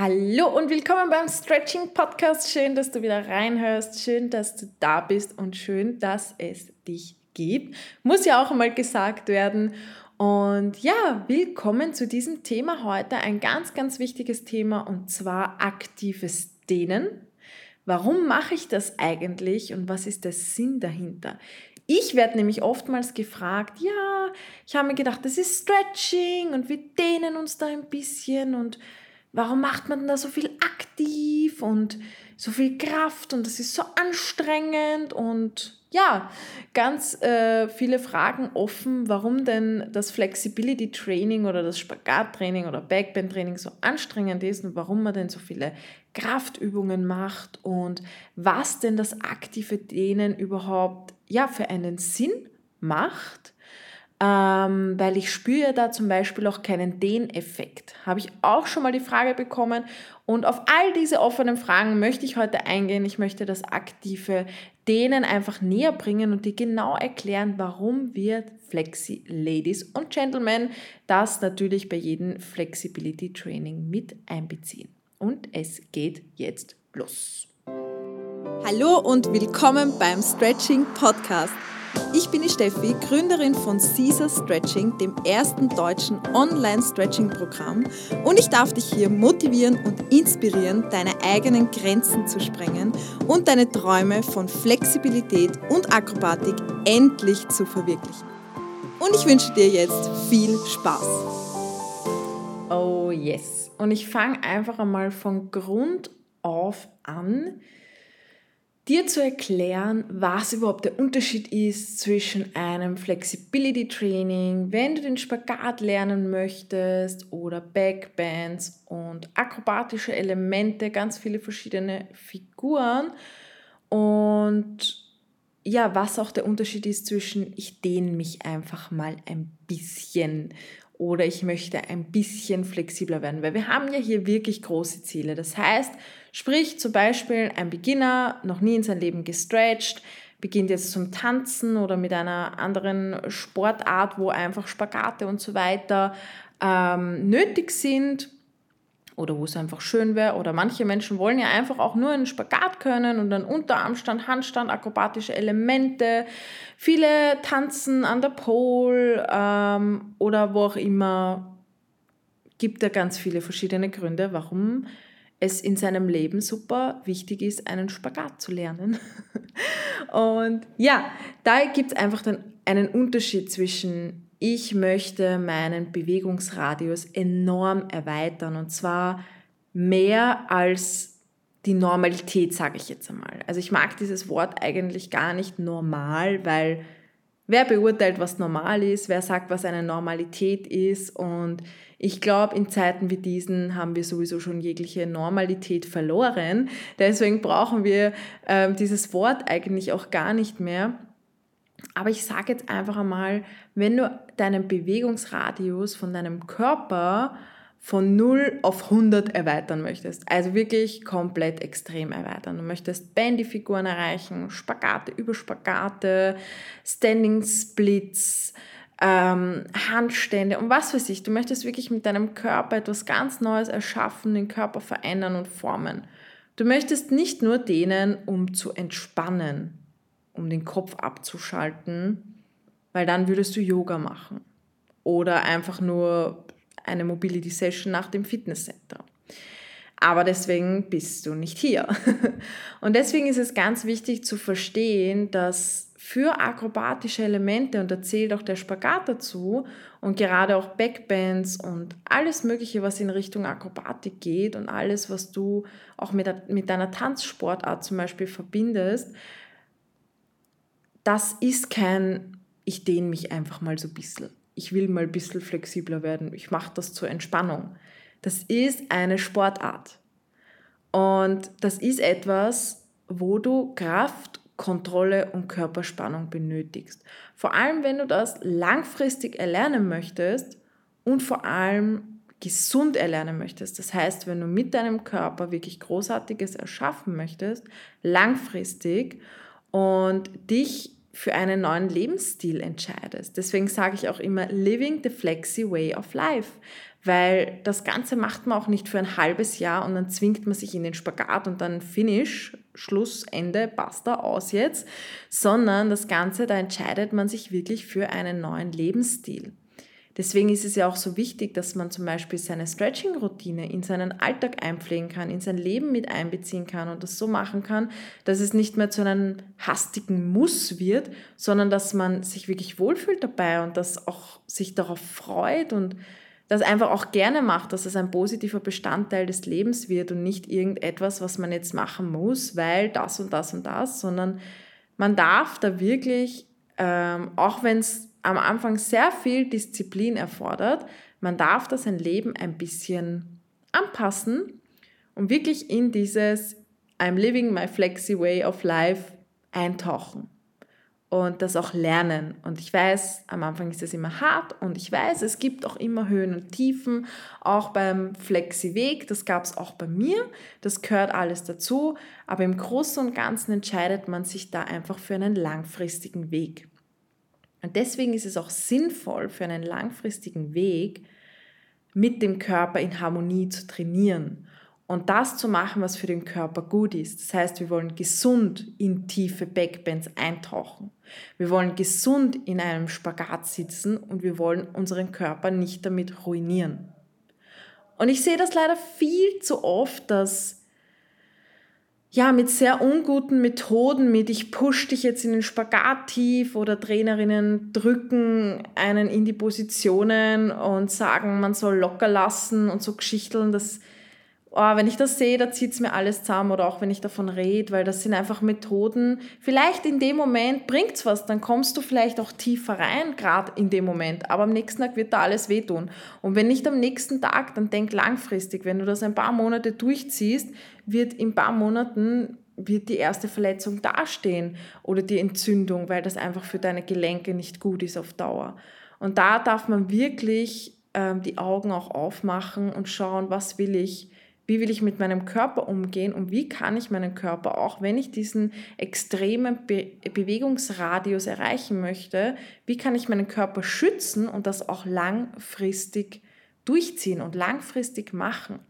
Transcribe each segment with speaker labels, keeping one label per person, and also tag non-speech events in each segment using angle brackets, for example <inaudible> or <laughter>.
Speaker 1: Hallo und willkommen beim Stretching Podcast. Schön, dass du wieder reinhörst. Schön, dass du da bist und schön, dass es dich gibt. Muss ja auch einmal gesagt werden. Und ja, willkommen zu diesem Thema heute. Ein ganz, ganz wichtiges Thema und zwar aktives Dehnen. Warum mache ich das eigentlich und was ist der Sinn dahinter? Ich werde nämlich oftmals gefragt, ja, ich habe mir gedacht, das ist Stretching und wir dehnen uns da ein bisschen und warum macht man da so viel aktiv und so viel Kraft und das ist so anstrengend und ja, ganz äh, viele Fragen offen, warum denn das Flexibility Training oder das Spagat-Training oder Backbend-Training so anstrengend ist und warum man denn so viele Kraftübungen macht und was denn das aktive Dehnen überhaupt ja, für einen Sinn macht ähm, weil ich spüre da zum Beispiel auch keinen Dehneffekt. Habe ich auch schon mal die Frage bekommen und auf all diese offenen Fragen möchte ich heute eingehen. Ich möchte das aktive Dehnen einfach näher bringen und dir genau erklären, warum wir Flexi Ladies und Gentlemen das natürlich bei jedem Flexibility Training mit einbeziehen. Und es geht jetzt los.
Speaker 2: Hallo und willkommen beim Stretching Podcast. Ich bin die Steffi, Gründerin von Caesar Stretching, dem ersten deutschen Online-Stretching-Programm und ich darf dich hier motivieren und inspirieren, deine eigenen Grenzen zu sprengen und deine Träume von Flexibilität und Akrobatik endlich zu verwirklichen. Und ich wünsche dir jetzt viel Spaß.
Speaker 1: Oh yes. Und ich fange einfach einmal von Grund auf an dir zu erklären, was überhaupt der Unterschied ist zwischen einem Flexibility Training, wenn du den Spagat lernen möchtest oder Backbands und akrobatische Elemente, ganz viele verschiedene Figuren und ja, was auch der Unterschied ist zwischen ich dehne mich einfach mal ein bisschen oder ich möchte ein bisschen flexibler werden, weil wir haben ja hier wirklich große Ziele. Das heißt, sprich zum Beispiel ein Beginner, noch nie in sein Leben gestretched, beginnt jetzt zum Tanzen oder mit einer anderen Sportart, wo einfach Spagate und so weiter ähm, nötig sind oder wo es einfach schön wäre. Oder manche Menschen wollen ja einfach auch nur einen Spagat können und einen Unterarmstand, Handstand, akrobatische Elemente. Viele tanzen an der Pole ähm, oder wo auch immer. Gibt da ganz viele verschiedene Gründe, warum es in seinem Leben super wichtig ist, einen Spagat zu lernen. <laughs> Und ja, da gibt es einfach dann einen Unterschied zwischen ich möchte meinen Bewegungsradius enorm erweitern und zwar mehr als die Normalität, sage ich jetzt einmal. Also ich mag dieses Wort eigentlich gar nicht normal, weil wer beurteilt, was normal ist, wer sagt, was eine Normalität ist und ich glaube, in Zeiten wie diesen haben wir sowieso schon jegliche Normalität verloren. Deswegen brauchen wir äh, dieses Wort eigentlich auch gar nicht mehr. Aber ich sage jetzt einfach einmal, wenn du deinen Bewegungsradius von deinem Körper von 0 auf 100 erweitern möchtest, also wirklich komplett extrem erweitern. Du möchtest Bandy-Figuren erreichen, Spagate über Spagate, Standing Splits, ähm, Handstände und was weiß ich. Du möchtest wirklich mit deinem Körper etwas ganz Neues erschaffen, den Körper verändern und formen. Du möchtest nicht nur dehnen, um zu entspannen, um den Kopf abzuschalten, weil dann würdest du Yoga machen oder einfach nur eine Mobility Session nach dem Fitnesscenter. Aber deswegen bist du nicht hier. <laughs> Und deswegen ist es ganz wichtig zu verstehen, dass für akrobatische Elemente, und da zählt auch der Spagat dazu, und gerade auch Backbands und alles Mögliche, was in Richtung Akrobatik geht und alles, was du auch mit, mit deiner Tanzsportart zum Beispiel verbindest, das ist kein, ich dehne mich einfach mal so ein bisschen. Ich will mal ein bisschen flexibler werden. Ich mache das zur Entspannung. Das ist eine Sportart. Und das ist etwas, wo du Kraft, Kontrolle und Körperspannung benötigst. Vor allem, wenn du das langfristig erlernen möchtest und vor allem gesund erlernen möchtest. Das heißt, wenn du mit deinem Körper wirklich Großartiges erschaffen möchtest, langfristig und dich für einen neuen Lebensstil entscheidest. Deswegen sage ich auch immer Living the Flexi Way of Life, Weil das Ganze macht man auch nicht für ein halbes Jahr und dann zwingt man sich in den Spagat und dann Finish, Schluss, Ende, basta, aus jetzt, sondern das Ganze, da entscheidet man sich wirklich für einen neuen Lebensstil. Deswegen ist es ja auch so wichtig, dass man zum Beispiel seine Stretching-Routine in seinen Alltag einpflegen kann, in sein Leben mit einbeziehen kann und das so machen kann, dass es nicht mehr zu einem hastigen Muss wird, sondern dass man sich wirklich wohlfühlt dabei und dass auch sich darauf freut und das einfach auch gerne macht, dass es ein positiver Bestandteil des Lebens wird und nicht irgendetwas, was man jetzt machen muss, weil das und das und das, sondern man darf da wirklich, ähm, auch wenn es am Anfang sehr viel Disziplin erfordert, man darf da sein Leben ein bisschen anpassen und wirklich in dieses I'm living my flexi way of life eintauchen und das auch lernen. Und ich weiß, am Anfang ist es immer hart und ich weiß, es gibt auch immer Höhen und Tiefen, auch beim Flexi-Weg, das gab es auch bei mir, das gehört alles dazu, aber im Großen und Ganzen entscheidet man sich da einfach für einen langfristigen Weg. Und deswegen ist es auch sinnvoll für einen langfristigen Weg, mit dem Körper in Harmonie zu trainieren und das zu machen, was für den Körper gut ist. Das heißt, wir wollen gesund in tiefe Backbends eintauchen. Wir wollen gesund in einem Spagat sitzen und wir wollen unseren Körper nicht damit ruinieren. Und ich sehe das leider viel zu oft, dass ja, mit sehr unguten Methoden, mit ich push dich jetzt in den Spagat tief oder Trainerinnen drücken einen in die Positionen und sagen, man soll locker lassen und so Geschichteln, das oh, wenn ich das sehe, da zieht es mir alles zusammen oder auch wenn ich davon rede, weil das sind einfach Methoden. Vielleicht in dem Moment bringt es was, dann kommst du vielleicht auch tiefer rein, gerade in dem Moment, aber am nächsten Tag wird da alles wehtun. Und wenn nicht am nächsten Tag, dann denk langfristig. Wenn du das ein paar Monate durchziehst, wird in ein paar Monaten wird die erste Verletzung dastehen oder die Entzündung, weil das einfach für deine Gelenke nicht gut ist auf Dauer. Und da darf man wirklich ähm, die Augen auch aufmachen und schauen, was will ich, wie will ich mit meinem Körper umgehen und wie kann ich meinen Körper, auch wenn ich diesen extremen Be Bewegungsradius erreichen möchte, wie kann ich meinen Körper schützen und das auch langfristig durchziehen und langfristig machen.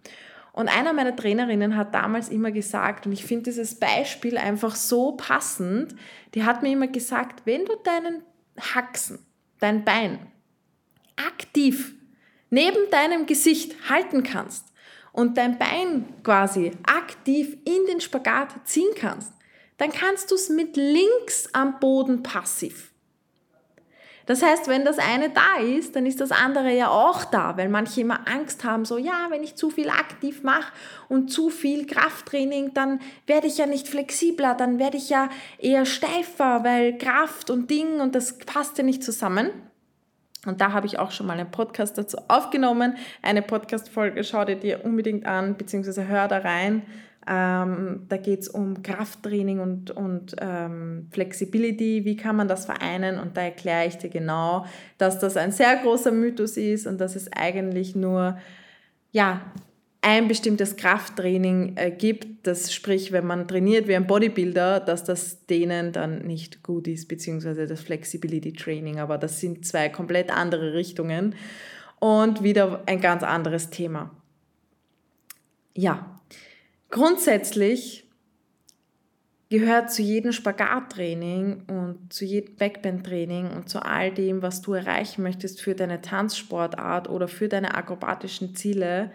Speaker 1: Und einer meiner Trainerinnen hat damals immer gesagt, und ich finde dieses Beispiel einfach so passend, die hat mir immer gesagt, wenn du deinen Haxen, dein Bein aktiv neben deinem Gesicht halten kannst, und dein Bein quasi aktiv in den Spagat ziehen kannst, dann kannst du es mit links am Boden passiv. Das heißt, wenn das eine da ist, dann ist das andere ja auch da, weil manche immer Angst haben, so ja, wenn ich zu viel aktiv mache und zu viel Krafttraining, dann werde ich ja nicht flexibler, dann werde ich ja eher steifer, weil Kraft und Ding und das passt ja nicht zusammen. Und da habe ich auch schon mal einen Podcast dazu aufgenommen. Eine Podcast-Folge schau dir dir unbedingt an, beziehungsweise hör da rein. Ähm, da geht es um Krafttraining und, und ähm, Flexibility. Wie kann man das vereinen? Und da erkläre ich dir genau, dass das ein sehr großer Mythos ist und dass es eigentlich nur ja, ein bestimmtes Krafttraining äh, gibt, das sprich, wenn man trainiert wie ein Bodybuilder, dass das denen dann nicht gut ist, beziehungsweise das Flexibility Training. Aber das sind zwei komplett andere Richtungen und wieder ein ganz anderes Thema. Ja, grundsätzlich gehört zu jedem Spagattraining und zu jedem Backbend-Training und zu all dem, was du erreichen möchtest für deine Tanzsportart oder für deine akrobatischen Ziele,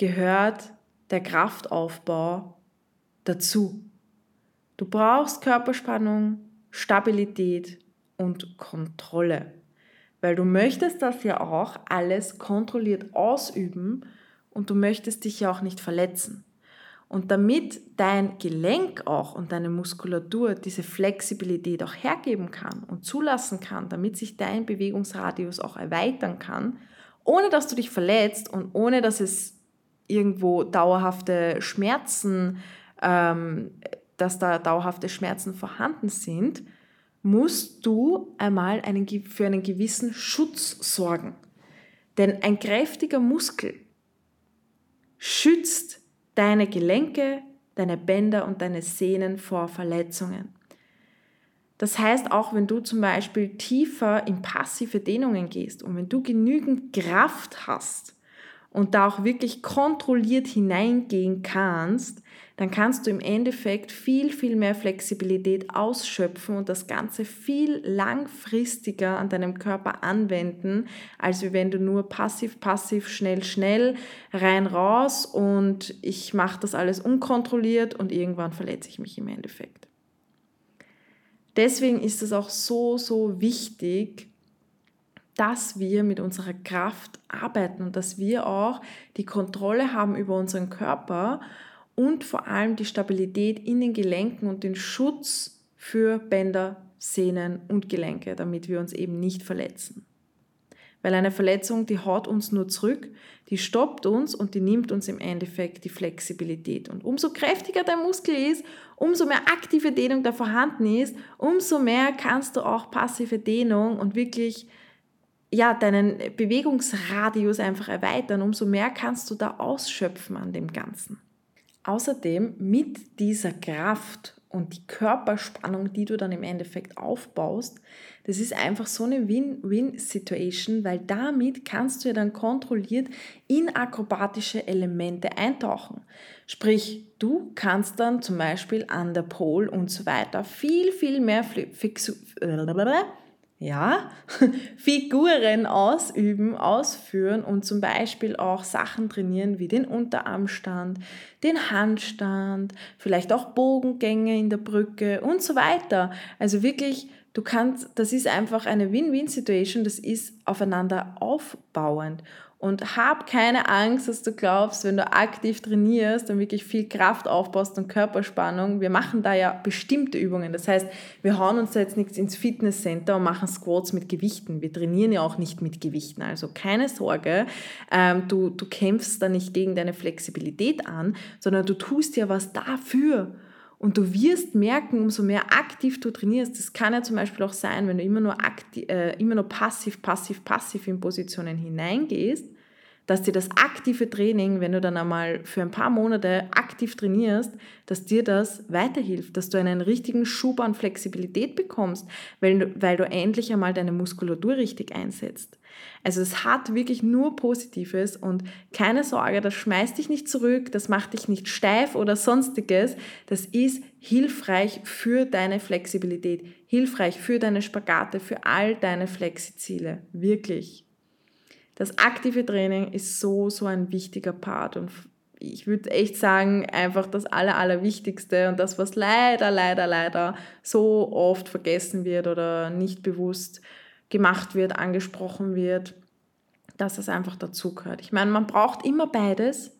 Speaker 1: gehört der Kraftaufbau dazu. Du brauchst Körperspannung, Stabilität und Kontrolle, weil du möchtest das ja auch alles kontrolliert ausüben und du möchtest dich ja auch nicht verletzen. Und damit dein Gelenk auch und deine Muskulatur diese Flexibilität auch hergeben kann und zulassen kann, damit sich dein Bewegungsradius auch erweitern kann, ohne dass du dich verletzt und ohne dass es irgendwo dauerhafte Schmerzen, ähm, dass da dauerhafte Schmerzen vorhanden sind, musst du einmal einen, für einen gewissen Schutz sorgen. Denn ein kräftiger Muskel schützt deine Gelenke, deine Bänder und deine Sehnen vor Verletzungen. Das heißt, auch wenn du zum Beispiel tiefer in passive Dehnungen gehst und wenn du genügend Kraft hast, und da auch wirklich kontrolliert hineingehen kannst, dann kannst du im Endeffekt viel, viel mehr Flexibilität ausschöpfen und das Ganze viel langfristiger an deinem Körper anwenden, als wenn du nur passiv, passiv, schnell, schnell rein, raus und ich mache das alles unkontrolliert und irgendwann verletze ich mich im Endeffekt. Deswegen ist es auch so, so wichtig, dass wir mit unserer Kraft arbeiten und dass wir auch die Kontrolle haben über unseren Körper und vor allem die Stabilität in den Gelenken und den Schutz für Bänder, Sehnen und Gelenke, damit wir uns eben nicht verletzen. Weil eine Verletzung, die haut uns nur zurück, die stoppt uns und die nimmt uns im Endeffekt die Flexibilität. Und umso kräftiger der Muskel ist, umso mehr aktive Dehnung da vorhanden ist, umso mehr kannst du auch passive Dehnung und wirklich ja, deinen Bewegungsradius einfach erweitern, umso mehr kannst du da ausschöpfen an dem Ganzen. Außerdem mit dieser Kraft und die Körperspannung, die du dann im Endeffekt aufbaust, das ist einfach so eine Win-Win-Situation, weil damit kannst du ja dann kontrolliert in akrobatische Elemente eintauchen. Sprich, du kannst dann zum Beispiel an der Pole und so weiter viel, viel mehr Fixu ja, <laughs> Figuren ausüben, ausführen und zum Beispiel auch Sachen trainieren wie den Unterarmstand, den Handstand, vielleicht auch Bogengänge in der Brücke und so weiter. Also wirklich, du kannst, das ist einfach eine Win-Win-Situation, das ist aufeinander aufbauend. Und hab keine Angst, dass du glaubst, wenn du aktiv trainierst und wirklich viel Kraft aufbaust und Körperspannung, wir machen da ja bestimmte Übungen. Das heißt, wir hauen uns da jetzt nichts ins Fitnesscenter und machen Squats mit Gewichten. Wir trainieren ja auch nicht mit Gewichten. Also keine Sorge, ähm, du, du kämpfst da nicht gegen deine Flexibilität an, sondern du tust ja was dafür. Und du wirst merken, umso mehr aktiv du trainierst, das kann ja zum Beispiel auch sein, wenn du immer nur, aktiv, äh, immer nur passiv, passiv, passiv in Positionen hineingehst, dass dir das aktive Training, wenn du dann einmal für ein paar Monate aktiv trainierst, dass dir das weiterhilft, dass du einen richtigen Schub an Flexibilität bekommst, weil du, weil du endlich einmal deine Muskulatur richtig einsetzt. Also es hat wirklich nur Positives und keine Sorge, das schmeißt dich nicht zurück, das macht dich nicht steif oder sonstiges. Das ist hilfreich für deine Flexibilität, hilfreich für deine Spagate, für all deine Flexiziele. Wirklich das aktive Training ist so, so ein wichtiger Part und ich würde echt sagen, einfach das Aller, Allerwichtigste und das, was leider, leider, leider so oft vergessen wird oder nicht bewusst gemacht wird, angesprochen wird, dass das einfach dazugehört. Ich meine, man braucht immer beides,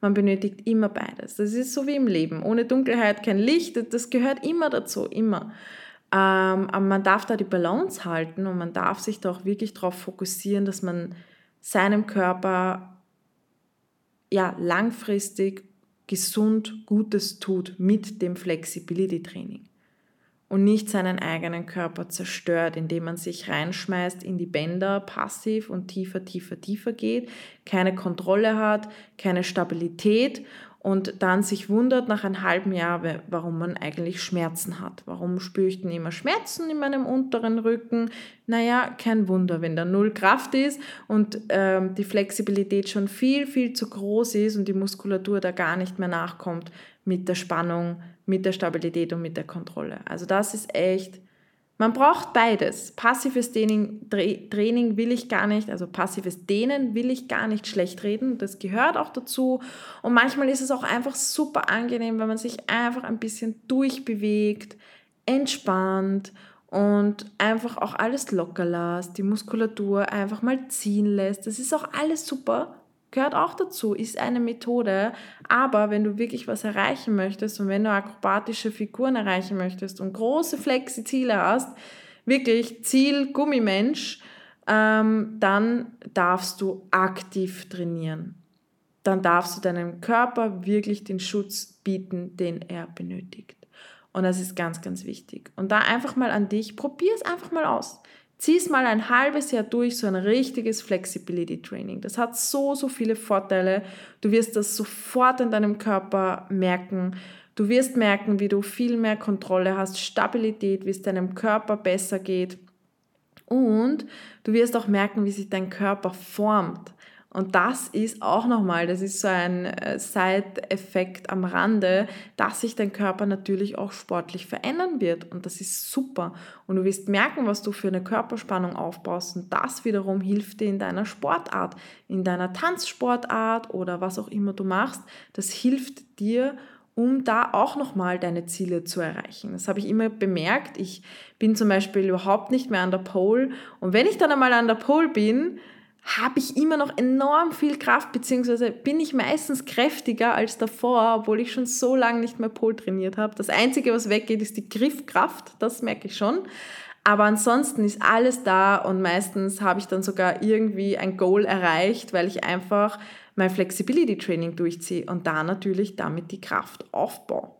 Speaker 1: man benötigt immer beides. Das ist so wie im Leben. Ohne Dunkelheit kein Licht, das gehört immer dazu, immer. Ähm, aber man darf da die Balance halten und man darf sich da auch wirklich darauf fokussieren, dass man seinem Körper ja langfristig gesund Gutes tut mit dem Flexibility Training und nicht seinen eigenen Körper zerstört, indem man sich reinschmeißt in die Bänder passiv und tiefer, tiefer, tiefer geht, keine Kontrolle hat, keine Stabilität und dann sich wundert nach einem halben Jahr, warum man eigentlich Schmerzen hat. Warum spüre ich denn immer Schmerzen in meinem unteren Rücken? Naja, kein Wunder, wenn da null Kraft ist und ähm, die Flexibilität schon viel, viel zu groß ist und die Muskulatur da gar nicht mehr nachkommt mit der Spannung, mit der Stabilität und mit der Kontrolle. Also das ist echt man braucht beides. Passives Training, Training will ich gar nicht, also passives Dehnen will ich gar nicht schlecht reden. Das gehört auch dazu. Und manchmal ist es auch einfach super angenehm, wenn man sich einfach ein bisschen durchbewegt, entspannt und einfach auch alles locker lässt, die Muskulatur einfach mal ziehen lässt. Das ist auch alles super gehört auch dazu, ist eine Methode. Aber wenn du wirklich was erreichen möchtest und wenn du akrobatische Figuren erreichen möchtest und große Flexi-Ziele hast, wirklich Ziel Gummimensch, ähm, dann darfst du aktiv trainieren. Dann darfst du deinem Körper wirklich den Schutz bieten, den er benötigt. Und das ist ganz, ganz wichtig. Und da einfach mal an dich, probier es einfach mal aus. Zieh es mal ein halbes Jahr durch, so ein richtiges Flexibility Training. Das hat so, so viele Vorteile. Du wirst das sofort in deinem Körper merken. Du wirst merken, wie du viel mehr Kontrolle hast, Stabilität, wie es deinem Körper besser geht. Und du wirst auch merken, wie sich dein Körper formt. Und das ist auch nochmal, das ist so ein äh, Side-Effekt am Rande, dass sich dein Körper natürlich auch sportlich verändern wird. Und das ist super. Und du wirst merken, was du für eine Körperspannung aufbaust. Und das wiederum hilft dir in deiner Sportart, in deiner Tanzsportart oder was auch immer du machst. Das hilft dir, um da auch nochmal deine Ziele zu erreichen. Das habe ich immer bemerkt. Ich bin zum Beispiel überhaupt nicht mehr an der Pole. Und wenn ich dann einmal an der Pole bin, habe ich immer noch enorm viel Kraft, beziehungsweise bin ich meistens kräftiger als davor, obwohl ich schon so lange nicht mehr Pol trainiert habe. Das Einzige, was weggeht, ist die Griffkraft, das merke ich schon. Aber ansonsten ist alles da und meistens habe ich dann sogar irgendwie ein Goal erreicht, weil ich einfach mein Flexibility Training durchziehe und da natürlich damit die Kraft aufbaue.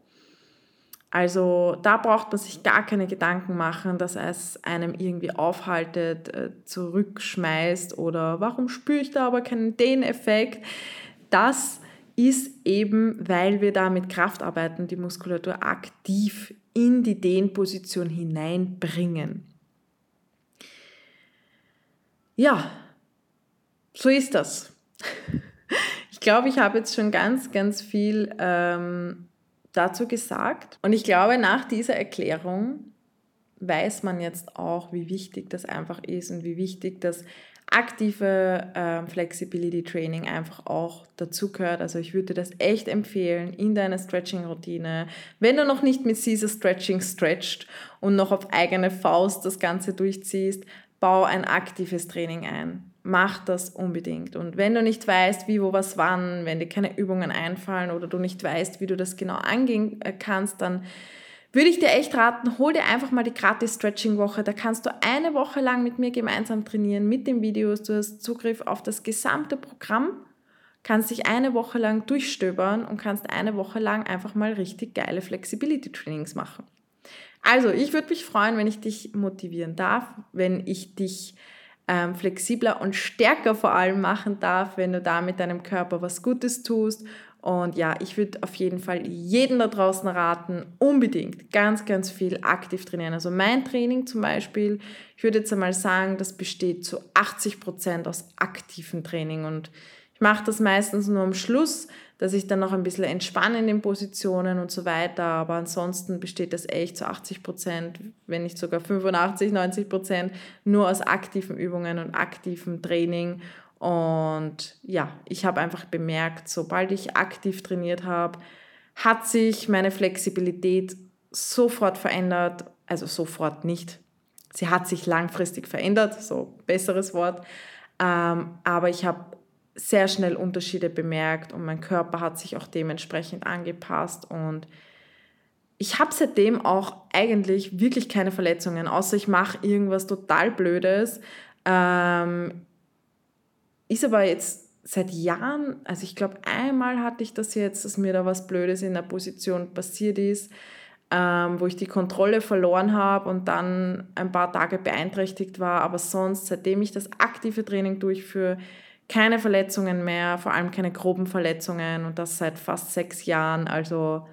Speaker 1: Also da braucht man sich gar keine Gedanken machen, dass es einem irgendwie aufhaltet, äh, zurückschmeißt oder warum spüre ich da aber keinen Den-Effekt. Das ist eben, weil wir da mit Kraft arbeiten, die Muskulatur aktiv in die Dehnposition hineinbringen. Ja, so ist das. <laughs> Ich glaube, ich habe jetzt schon ganz, ganz viel ähm, dazu gesagt. Und ich glaube, nach dieser Erklärung weiß man jetzt auch, wie wichtig das einfach ist und wie wichtig das aktive äh, Flexibility Training einfach auch dazu gehört. Also ich würde das echt empfehlen in deiner Stretching-Routine. Wenn du noch nicht mit Caesar Stretching stretcht und noch auf eigene Faust das Ganze durchziehst, bau ein aktives Training ein mach das unbedingt. Und wenn du nicht weißt, wie, wo, was, wann, wenn dir keine Übungen einfallen oder du nicht weißt, wie du das genau angehen äh, kannst, dann würde ich dir echt raten, hol dir einfach mal die gratis Stretching-Woche. Da kannst du eine Woche lang mit mir gemeinsam trainieren, mit den Videos. Du hast Zugriff auf das gesamte Programm, kannst dich eine Woche lang durchstöbern und kannst eine Woche lang einfach mal richtig geile Flexibility-Trainings machen. Also, ich würde mich freuen, wenn ich dich motivieren darf, wenn ich dich ähm, flexibler und stärker vor allem machen darf, wenn du da mit deinem Körper was Gutes tust. Und ja, ich würde auf jeden Fall jeden da draußen raten, unbedingt ganz, ganz viel aktiv trainieren. Also mein Training zum Beispiel, ich würde jetzt einmal sagen, das besteht zu 80 Prozent aus aktivem Training. Und ich mache das meistens nur am Schluss, dass ich dann noch ein bisschen entspanne in den Positionen und so weiter. Aber ansonsten besteht das echt zu 80 Prozent, wenn nicht sogar 85, 90 Prozent nur aus aktiven Übungen und aktivem Training. Und ja, ich habe einfach bemerkt, sobald ich aktiv trainiert habe, hat sich meine Flexibilität sofort verändert. Also sofort nicht. Sie hat sich langfristig verändert, so besseres Wort. Ähm, aber ich habe sehr schnell Unterschiede bemerkt und mein Körper hat sich auch dementsprechend angepasst und ich habe seitdem auch eigentlich wirklich keine Verletzungen, außer ich mache irgendwas total Blödes. Ähm, ist aber jetzt seit Jahren, also ich glaube einmal hatte ich das jetzt, dass mir da was Blödes in der Position passiert ist, ähm, wo ich die Kontrolle verloren habe und dann ein paar Tage beeinträchtigt war. Aber sonst, seitdem ich das aktive Training durchführe, keine Verletzungen mehr, vor allem keine groben Verletzungen und das seit fast sechs Jahren. Also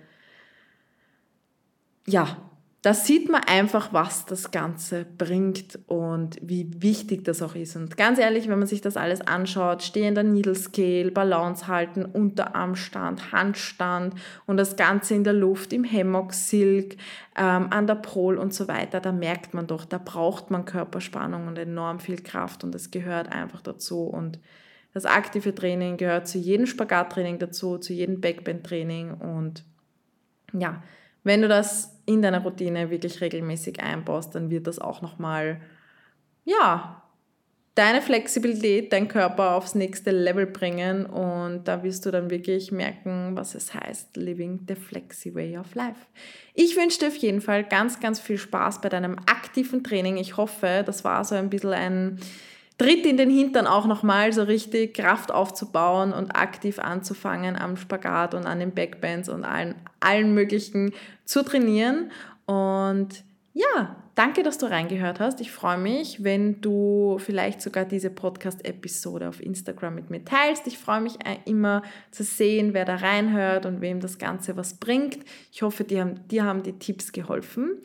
Speaker 1: ja, da sieht man einfach, was das Ganze bringt und wie wichtig das auch ist. Und ganz ehrlich, wenn man sich das alles anschaut, stehender Needle Scale, Balance halten, Unterarmstand, Handstand und das Ganze in der Luft, im Hammock, Silk, ähm, an der Pole und so weiter, da merkt man doch, da braucht man Körperspannung und enorm viel Kraft und das gehört einfach dazu. Und das aktive Training gehört zu jedem Spagattraining dazu, zu jedem Backbend-Training und ja, wenn du das in deiner Routine wirklich regelmäßig einbaust, dann wird das auch nochmal, ja, deine Flexibilität, dein Körper aufs nächste Level bringen und da wirst du dann wirklich merken, was es heißt, living the flexi way of life. Ich wünsche dir auf jeden Fall ganz, ganz viel Spaß bei deinem aktiven Training. Ich hoffe, das war so ein bisschen ein Tritt in den Hintern auch nochmal so richtig Kraft aufzubauen und aktiv anzufangen am Spagat und an den Backbends und allen, allen möglichen zu trainieren. Und ja, danke, dass du reingehört hast. Ich freue mich, wenn du vielleicht sogar diese Podcast-Episode auf Instagram mit mir teilst. Ich freue mich äh, immer zu sehen, wer da reinhört und wem das Ganze was bringt. Ich hoffe, dir haben, dir haben die Tipps geholfen.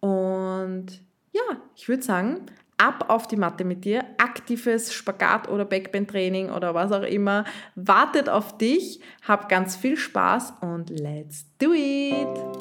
Speaker 1: Und ja, ich würde sagen, ab auf die Matte mit dir. Aktives Spagat- oder Backbend-Training oder was auch immer wartet auf dich. Hab ganz viel Spaß und let's do it!